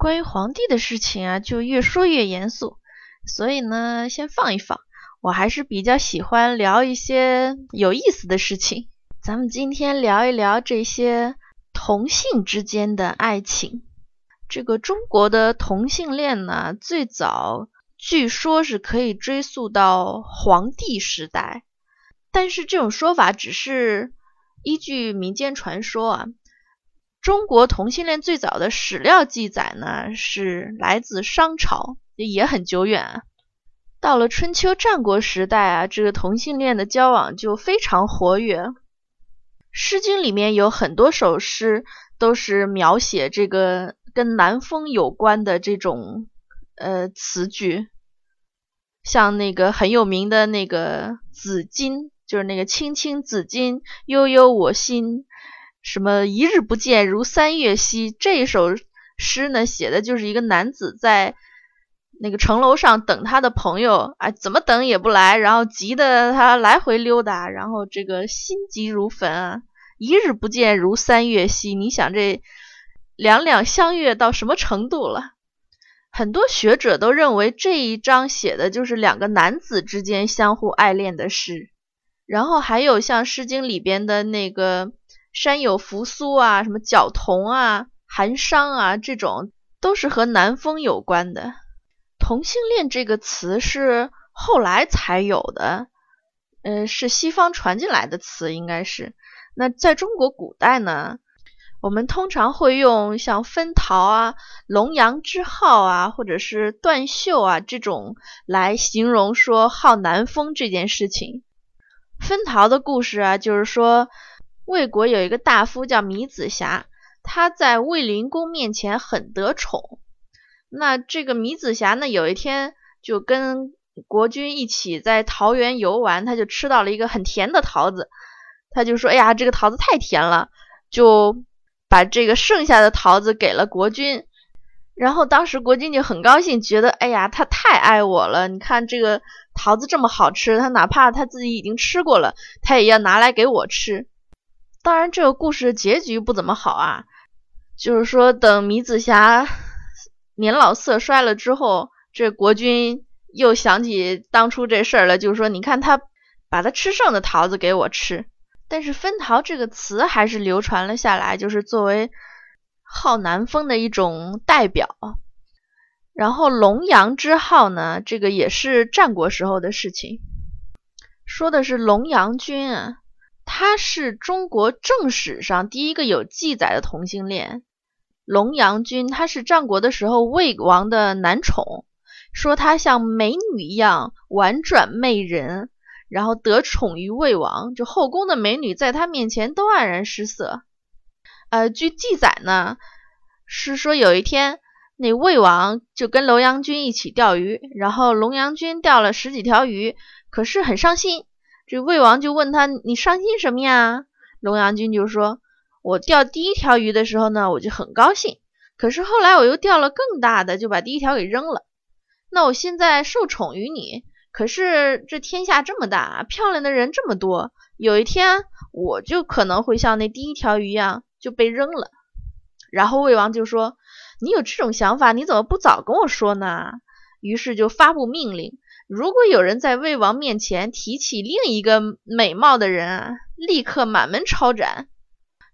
关于皇帝的事情啊，就越说越严肃，所以呢，先放一放。我还是比较喜欢聊一些有意思的事情。咱们今天聊一聊这些同性之间的爱情。这个中国的同性恋呢，最早据说是可以追溯到黄帝时代，但是这种说法只是依据民间传说啊。中国同性恋最早的史料记载呢，是来自商朝，也很久远。到了春秋战国时代啊，这个同性恋的交往就非常活跃。《诗经》里面有很多首诗，都是描写这个跟南风有关的这种呃词句，像那个很有名的那个《子衿》，就是那个“青青子衿，悠悠我心”。什么一日不见如三月兮？这首诗呢，写的就是一个男子在那个城楼上等他的朋友，哎，怎么等也不来，然后急得他来回溜达，然后这个心急如焚啊！一日不见如三月兮，你想这两两相悦到什么程度了？很多学者都认为这一章写的就是两个男子之间相互爱恋的诗。然后还有像《诗经》里边的那个。山有扶苏啊，什么角童啊、寒商啊，这种都是和南风有关的。同性恋这个词是后来才有的，嗯，是西方传进来的词，应该是。那在中国古代呢，我们通常会用像分桃啊、龙阳之好啊，或者是断袖啊这种来形容说好南风这件事情。分桃的故事啊，就是说。魏国有一个大夫叫米子瑕，他在卫灵公面前很得宠。那这个米子瑕呢，有一天就跟国君一起在桃园游玩，他就吃到了一个很甜的桃子，他就说：“哎呀，这个桃子太甜了。”就把这个剩下的桃子给了国君。然后当时国君就很高兴，觉得：“哎呀，他太爱我了！你看这个桃子这么好吃，他哪怕他自己已经吃过了，他也要拿来给我吃。”当然，这个故事结局不怎么好啊。就是说，等米子瑕年老色衰了之后，这国君又想起当初这事儿了，就是说，你看他把他吃剩的桃子给我吃。但是“分桃”这个词还是流传了下来，就是作为好南风的一种代表。然后“龙阳之好”呢，这个也是战国时候的事情，说的是龙阳君啊。他是中国正史上第一个有记载的同性恋，龙阳君。他是战国的时候魏王的男宠，说他像美女一样婉转媚人，然后得宠于魏王，就后宫的美女在他面前都黯然失色。呃，据记载呢，是说有一天那魏王就跟龙阳君一起钓鱼，然后龙阳君钓了十几条鱼，可是很伤心。这魏王就问他：“你伤心什么呀？”龙阳君就说：“我钓第一条鱼的时候呢，我就很高兴。可是后来我又钓了更大的，就把第一条给扔了。那我现在受宠于你，可是这天下这么大，漂亮的人这么多，有一天我就可能会像那第一条鱼一样就被扔了。”然后魏王就说：“你有这种想法，你怎么不早跟我说呢？”于是就发布命令。如果有人在魏王面前提起另一个美貌的人啊，立刻满门抄斩。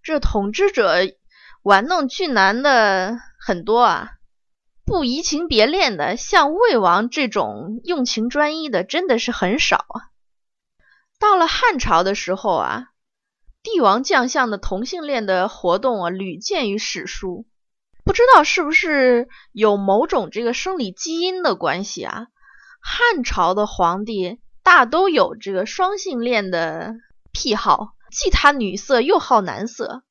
这统治者玩弄俊男的很多啊，不移情别恋的，像魏王这种用情专一的，真的是很少啊。到了汉朝的时候啊，帝王将相的同性恋的活动啊，屡见于史书。不知道是不是有某种这个生理基因的关系啊？汉朝的皇帝大都有这个双性恋的癖好，既贪女色又好男色。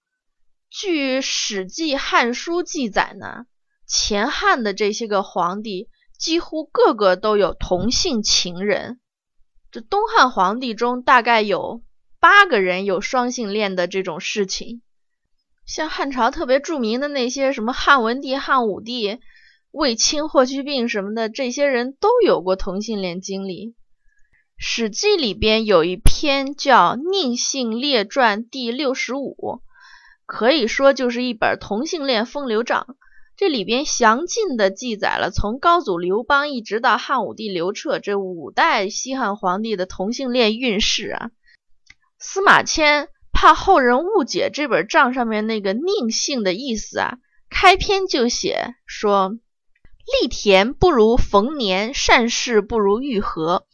据《史记·汉书》记载呢，前汉的这些个皇帝几乎个个都有同性情人。这东汉皇帝中大概有八个人有双性恋的这种事情。像汉朝特别著名的那些什么汉文帝、汉武帝。卫青、霍去病什么的，这些人都有过同性恋经历。《史记》里边有一篇叫《宁性列传》第六十五，可以说就是一本同性恋风流账。这里边详尽的记载了从高祖刘邦一直到汉武帝刘彻这五代西汉皇帝的同性恋运势啊。司马迁怕后人误解这本账上面那个宁性的意思啊，开篇就写说：“立田不如逢年，善事不如遇合，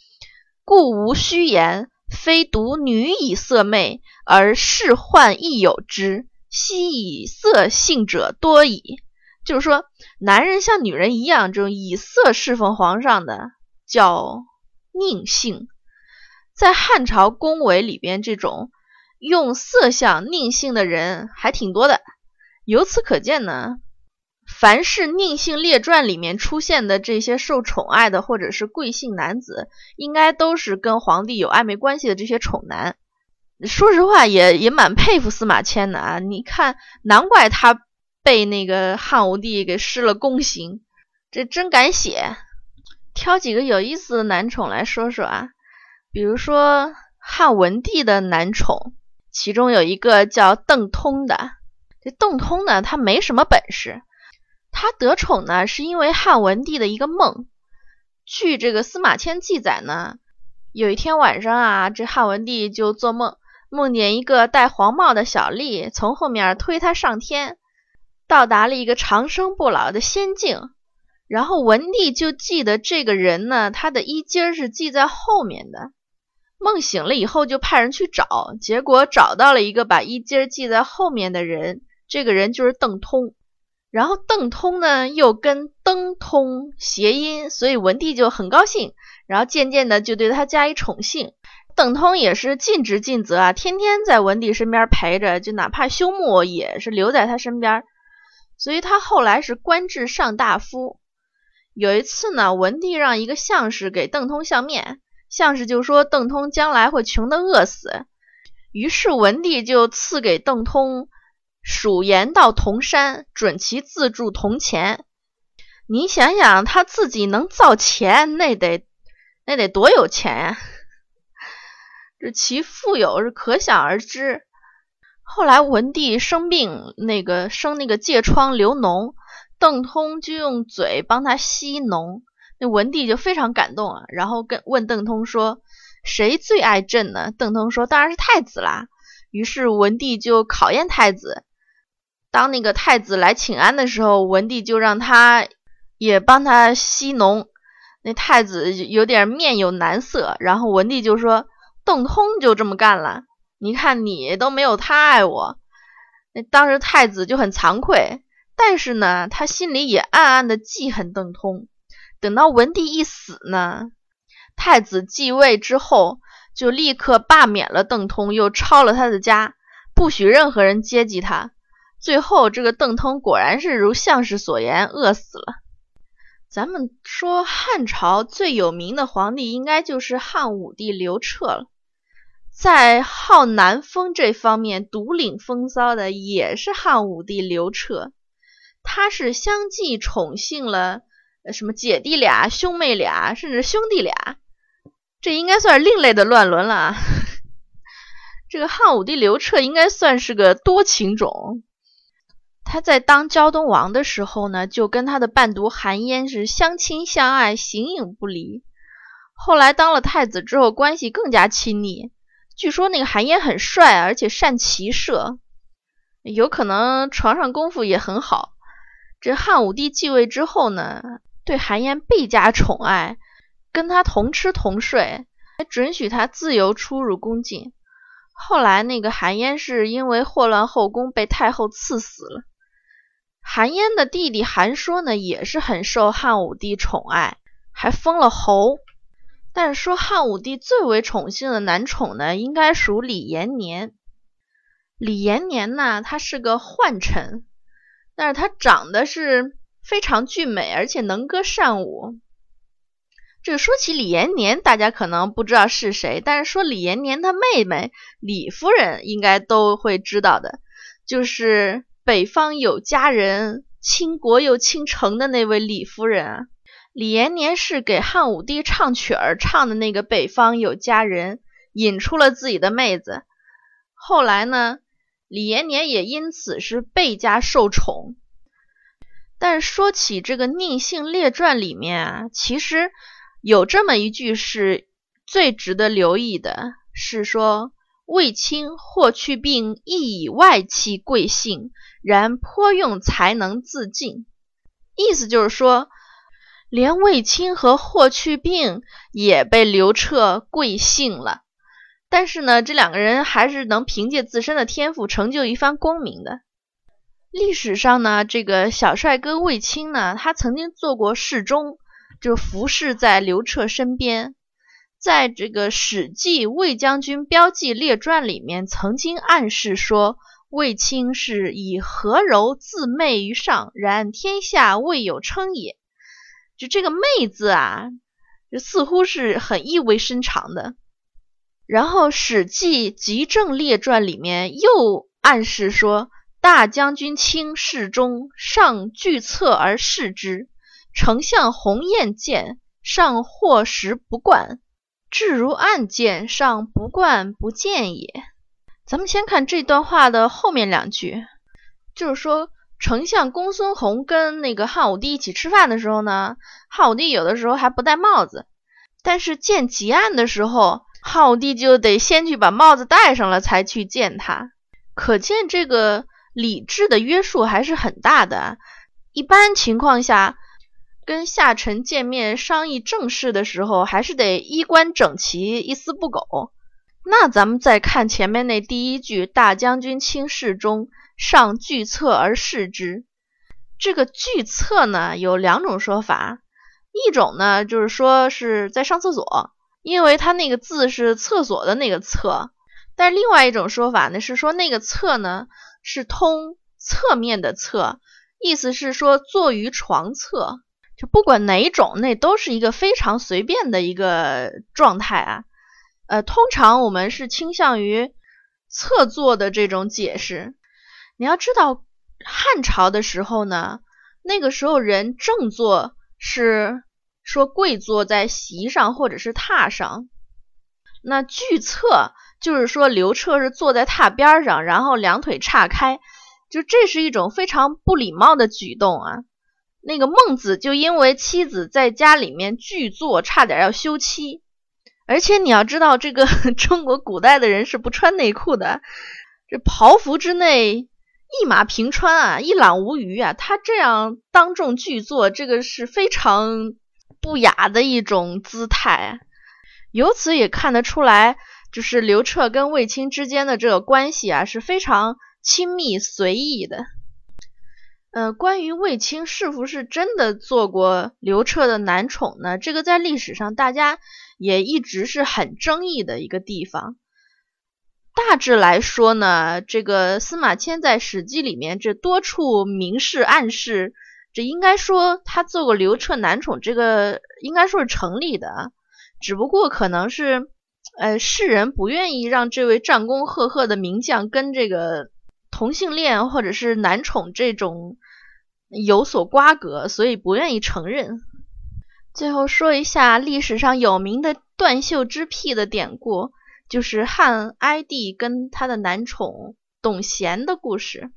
故无虚言。非独女以色媚，而仕宦亦有之。昔以色幸者多矣。”就是说，男人像女人一样，这种以色侍奉皇上的叫佞幸。在汉朝宫闱里边，这种用色相佞幸的人还挺多的。由此可见呢，凡是宁姓列传里面出现的这些受宠爱的或者是贵姓男子，应该都是跟皇帝有暧昧关系的这些宠男。说实话，也也蛮佩服司马迁的啊！你看，难怪他被那个汉武帝给施了宫刑，这真敢写。挑几个有意思的男宠来说说啊。比如说汉文帝的男宠，其中有一个叫邓通的。这邓通呢，他没什么本事，他得宠呢是因为汉文帝的一个梦。据这个司马迁记载呢，有一天晚上啊，这汉文帝就做梦，梦见一个戴黄帽的小吏从后面推他上天，到达了一个长生不老的仙境。然后文帝就记得这个人呢，他的衣襟是系在后面的。梦醒了以后，就派人去找，结果找到了一个把衣襟系在后面的人，这个人就是邓通。然后邓通呢，又跟登通谐音，所以文帝就很高兴，然后渐渐的就对他加以宠幸。邓通也是尽职尽责啊，天天在文帝身边陪着，就哪怕休沐也是留在他身边。所以他后来是官至上大夫。有一次呢，文帝让一个相士给邓通相面。相士就说邓通将来会穷得饿死，于是文帝就赐给邓通蜀盐到铜山，准其自铸铜钱。你想想，他自己能造钱，那得那得多有钱呀！这其富有是可想而知。后来文帝生病，那个生那个疥疮流脓，邓通就用嘴帮他吸脓。那文帝就非常感动啊，然后跟问邓通说：“谁最爱朕呢？”邓通说：“当然是太子啦。”于是文帝就考验太子。当那个太子来请安的时候，文帝就让他也帮他吸脓。那太子有点面有难色，然后文帝就说：“邓通就这么干了，你看你都没有他爱我。”那当时太子就很惭愧，但是呢，他心里也暗暗的记恨邓通。等到文帝一死呢，太子继位之后，就立刻罢免了邓通，又抄了他的家，不许任何人接济他。最后，这个邓通果然是如相氏所言，饿死了。咱们说汉朝最有名的皇帝，应该就是汉武帝刘彻了。在好南风这方面独领风骚的，也是汉武帝刘彻。他是相继宠幸了。什么姐弟俩、兄妹俩，甚至兄弟俩，这应该算是另类的乱伦了。这个汉武帝刘彻应该算是个多情种。他在当胶东王的时候呢，就跟他的伴读韩嫣是相亲相爱、形影不离。后来当了太子之后，关系更加亲密。据说那个韩嫣很帅，而且善骑射，有可能床上功夫也很好。这汉武帝继位之后呢？对韩嫣倍加宠爱，跟他同吃同睡，还准许他自由出入宫禁。后来那个韩嫣是因为祸乱后宫，被太后赐死了。韩嫣的弟弟韩说呢，也是很受汉武帝宠爱，还封了侯。但是说汉武帝最为宠幸的男宠呢，应该属李延年。李延年呢，他是个宦臣，但是他长得是。非常俊美，而且能歌善舞。这个说起李延年，大家可能不知道是谁，但是说李延年他妹妹李夫人，应该都会知道的，就是北方有佳人，倾国又倾城的那位李夫人啊。李延年是给汉武帝唱曲儿唱的那个北方有佳人，引出了自己的妹子。后来呢，李延年也因此是倍加受宠。但说起这个《宁性列传》里面啊，其实有这么一句是最值得留意的，是说卫青霍去病亦以外戚贵姓，然颇用才能自尽。意思就是说，连卫青和霍去病也被刘彻贵姓了，但是呢，这两个人还是能凭借自身的天赋成就一番功名的。历史上呢，这个小帅哥卫青呢，他曾经做过侍中，就服侍在刘彻身边。在这个《史记·卫将军标记列传》里面，曾经暗示说，卫青是以和柔自媚于上，然天下未有称也。就这个“媚”字啊，这似乎是很意味深长的。然后《史记·集政列传》里面又暗示说。大将军卿侍中，上拒策而视之。丞相鸿雁见，上或时不惯，至如暗见，上不惯不见也。咱们先看这段话的后面两句，就是说，丞相公孙弘跟那个汉武帝一起吃饭的时候呢，汉武帝有的时候还不戴帽子，但是见吉案的时候，汉武帝就得先去把帽子戴上了，才去见他。可见这个。礼制的约束还是很大的。一般情况下，跟下臣见面商议政事的时候，还是得衣冠整齐，一丝不苟。那咱们再看前面那第一句：“大将军卿侍中，上拒侧而视之。”这个拒侧呢，有两种说法。一种呢，就是说是在上厕所，因为他那个字是厕所的那个厕。但另外一种说法呢，是说那个厕呢。是通侧面的侧，意思是说坐于床侧，就不管哪种，那都是一个非常随便的一个状态啊。呃，通常我们是倾向于侧坐的这种解释。你要知道，汉朝的时候呢，那个时候人正坐是说跪坐在席上或者是榻上，那据侧。就是说，刘彻是坐在榻边上，然后两腿岔开，就这是一种非常不礼貌的举动啊。那个孟子就因为妻子在家里面拒坐，差点要休妻。而且你要知道，这个 中国古代的人是不穿内裤的，这袍服之内一马平川啊，一览无余啊。他这样当众拒坐，这个是非常不雅的一种姿态。由此也看得出来。就是刘彻跟卫青之间的这个关系啊，是非常亲密随意的。呃，关于卫青是不是真的做过刘彻的男宠呢？这个在历史上大家也一直是很争议的一个地方。大致来说呢，这个司马迁在《史记》里面这多处明示暗示，这应该说他做过刘彻男宠，这个应该说是成立的。只不过可能是。呃，世人不愿意让这位战功赫赫的名将跟这个同性恋或者是男宠这种有所瓜葛，所以不愿意承认。最后说一下历史上有名的断袖之癖的典故，就是汉哀帝跟他的男宠董贤的故事。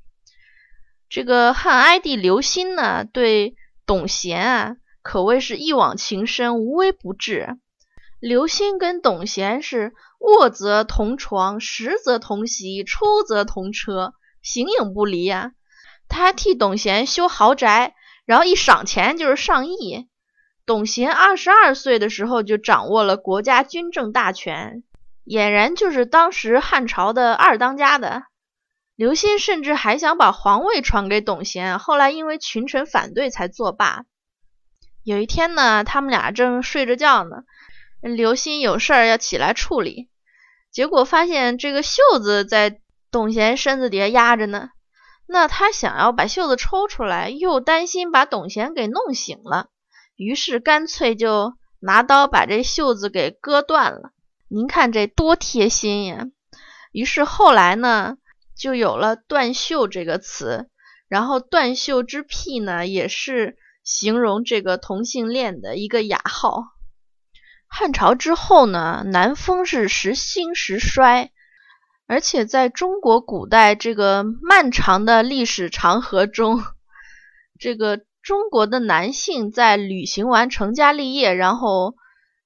这个汉哀帝刘歆呢，对董贤啊，可谓是一往情深，无微不至。刘歆跟董贤是卧则同床，食则同席，出则同车，形影不离呀。他还替董贤修豪宅，然后一赏钱就是上亿。董贤二十二岁的时候就掌握了国家军政大权，俨然就是当时汉朝的二当家的。刘歆甚至还想把皇位传给董贤，后来因为群臣反对才作罢。有一天呢，他们俩正睡着觉呢。刘歆有事儿要起来处理，结果发现这个袖子在董贤身子底下压着呢。那他想要把袖子抽出来，又担心把董贤给弄醒了，于是干脆就拿刀把这袖子给割断了。您看这多贴心呀！于是后来呢，就有了“断袖”这个词。然后“断袖之癖”呢，也是形容这个同性恋的一个雅号。汉朝之后呢，南风是时兴时衰，而且在中国古代这个漫长的历史长河中，这个中国的男性在履行完成家立业，然后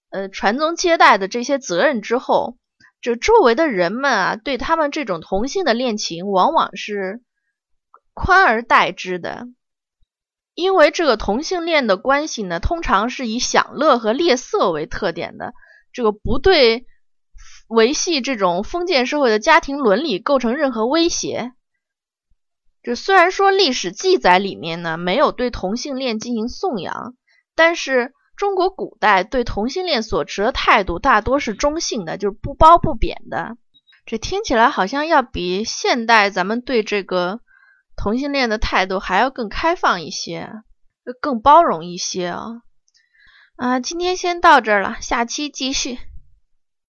呃传宗接代的这些责任之后，这周围的人们啊，对他们这种同性的恋情，往往是宽而待之的。因为这个同性恋的关系呢，通常是以享乐和猎色为特点的，这个不对维系这种封建社会的家庭伦理构成任何威胁。这虽然说历史记载里面呢没有对同性恋进行颂扬，但是中国古代对同性恋所持的态度大多是中性的，就是不褒不贬的。这听起来好像要比现代咱们对这个。同性恋的态度还要更开放一些，更包容一些啊！啊，今天先到这儿了，下期继续。